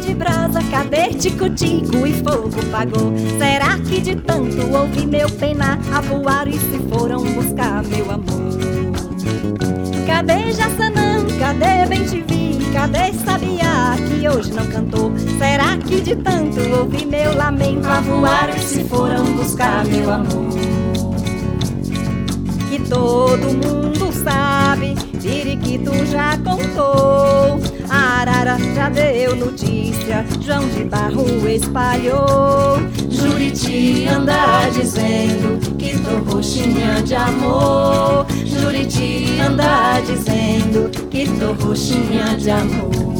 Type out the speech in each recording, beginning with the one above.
de brasa, cadê tico-tico e fogo pagou? Será que de tanto ouvi meu penar, voar e se foram buscar meu amor? Cadê Jassanã, cadê Bem Te Vi, cadê Sabiá que hoje não cantou? Será que de tanto ouvi meu lamento, voar e se foram buscar meu amor? Que todo mundo sabe, Piriquito já contou Arara já deu notícia, João de Barro espalhou. Juriti anda dizendo que tô roxinha de amor. Juriti anda dizendo que tô roxinha de amor.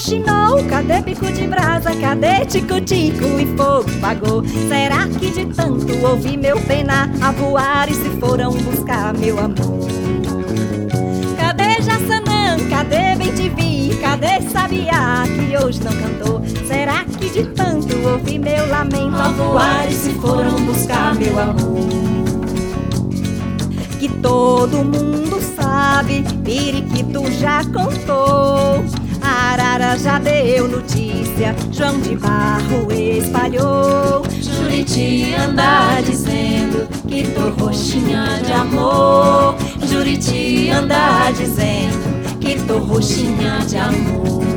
Roxinol, cadê pico de brasa, cadê tico-tico e fogo pagou? Será que de tanto ouvi meu penar, a voar e se foram buscar meu amor? Cadê Jassanã, cadê Bem Te Vi, cadê Sabiá que hoje não cantou? Será que de tanto ouvi meu lamento, a voar e se foram buscar meu amor? Que todo mundo sabe, Periquito já contou Arara já deu notícia, João de Barro espalhou. Juriti anda dizendo que tô roxinha de amor. Juriti anda dizendo que tô roxinha de amor.